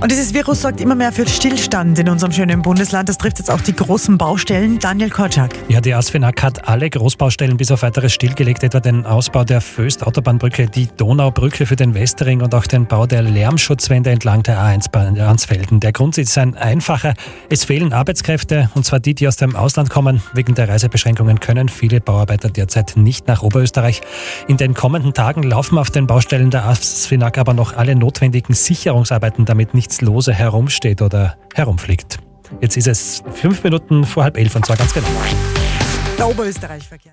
Und dieses Virus sorgt immer mehr für Stillstand in unserem schönen Bundesland. Das trifft jetzt auch die großen Baustellen. Daniel Korczak. Ja, die ASFINAG hat alle Großbaustellen bis auf weiteres stillgelegt, etwa den Ausbau der Föst-Autobahnbrücke, die Donaubrücke für den Westering und auch den Bau der Lärmschutzwände entlang der A1 bei Ansfelden. Der Grund ist ein einfacher. Es fehlen Arbeitskräfte, und zwar die, die aus dem Ausland kommen. Wegen der Reisebeschränkungen können viele Bauarbeiter derzeit nicht nach Oberösterreich. In den kommenden Tagen laufen auf den Baustellen der ASFINAG aber noch alle notwendigen Sicherungsarbeiten, damit nichts nichts lose herumsteht oder herumfliegt. Jetzt ist es fünf Minuten vor halb elf und zwar ganz genau. Der Oberösterreich-Verkehr.